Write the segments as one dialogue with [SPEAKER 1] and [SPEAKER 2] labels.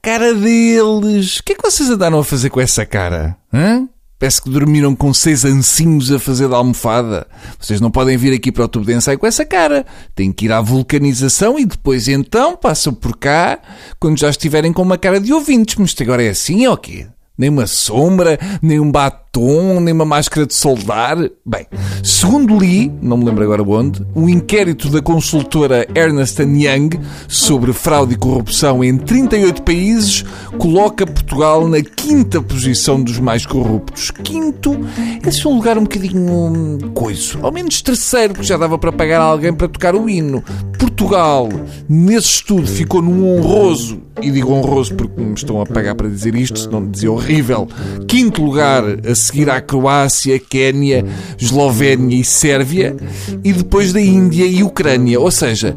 [SPEAKER 1] cara deles. O que é que vocês andaram a fazer com essa cara? Hã? Parece que dormiram com seis ancinhos a fazer da almofada. Vocês não podem vir aqui para o tubo de ensaio com essa cara. Têm que ir à vulcanização e depois então passam por cá quando já estiverem com uma cara de ouvintes. Mas agora é assim ou quê? Nem uma sombra, nem um batom, nem uma máscara de soldar. Bem, segundo li, não me lembro agora onde, um inquérito da consultora Ernst Young sobre fraude e corrupção em 38 países coloca Portugal na quinta posição dos mais corruptos. Quinto, esse é um lugar um bocadinho coiso. Ao menos terceiro, que já dava para pagar alguém para tocar o hino. Portugal, nesse estudo, ficou num honroso, e digo honroso porque me estão a pagar para dizer isto, senão dizia horrível, quinto lugar a seguir à Croácia, Quénia, Eslovénia e Sérvia, e depois da Índia e Ucrânia. Ou seja,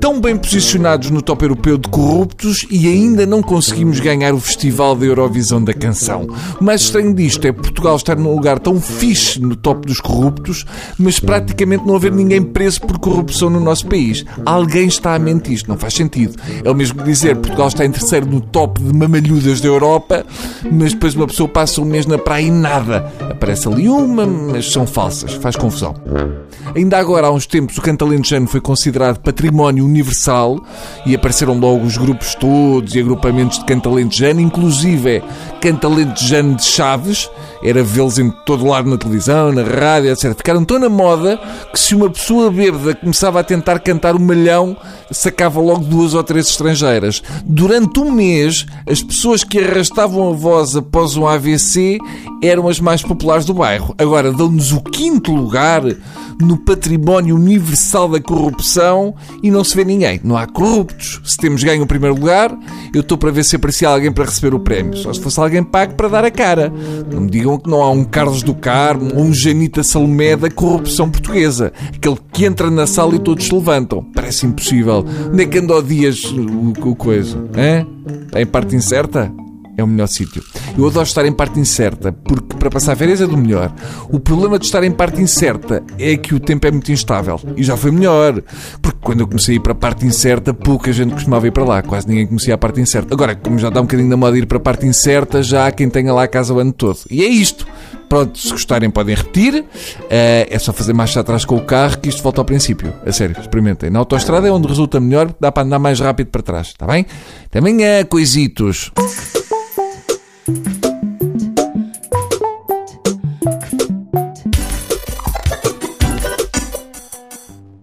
[SPEAKER 1] tão bem posicionados no top europeu de corruptos e ainda não conseguimos ganhar o Festival da Eurovisão da Canção. O mais estranho disto é Portugal estar num lugar tão fixe no top dos corruptos, mas praticamente não haver ninguém preso por corrupção no nosso país. Alguém está a mentir. Isto não faz sentido. É o mesmo que dizer Portugal está em terceiro no top de mamalhudas da Europa, mas depois uma pessoa passa um mês na praia e nada. Aparece ali uma, mas são falsas. Faz confusão. Ainda agora, há uns tempos, o cantalentejano foi considerado património universal e apareceram logo os grupos todos e agrupamentos de cantalentejano, inclusive cantalentejano de Chaves, era vê-los em todo lado na televisão, na rádio, etc. Ficaram tão na moda que se uma pessoa bêbada começava a tentar cantar o malhão, sacava logo duas ou três estrangeiras. Durante um mês, as pessoas que arrastavam a voz após um AVC eram as mais populares do bairro. Agora, dão-nos o quinto lugar no património universal da corrupção e não se vê ninguém. Não há corruptos. Se temos ganho o primeiro lugar, eu estou para ver se aparecia alguém para receber o prémio. Só se fosse alguém pago para dar a cara. Não me digam que não há um Carlos do Carmo ou um Janita Salomé da corrupção portuguesa. Aquele que entra na sala e todos se levantam. Parece impossível. Onde é que anda o Dias o, o coisa? Está em parte incerta? É o melhor sítio. Eu adoro estar em parte incerta, porque para passar férias é do melhor. O problema de estar em parte incerta é que o tempo é muito instável. E já foi melhor. Porque quando eu comecei a ir para a parte incerta, pouca gente costumava ir para lá. Quase ninguém conhecia a parte incerta. Agora, como já dá um bocadinho da moda ir para a parte incerta, já há quem tenha lá a casa o ano todo. E é isto. Pronto, se gostarem podem repetir. Uh, é só fazer marcha atrás com o carro que isto volta ao princípio. A sério, experimentem. Na autostrada é onde resulta melhor, dá para andar mais rápido para trás. Está bem? Também é coisitos.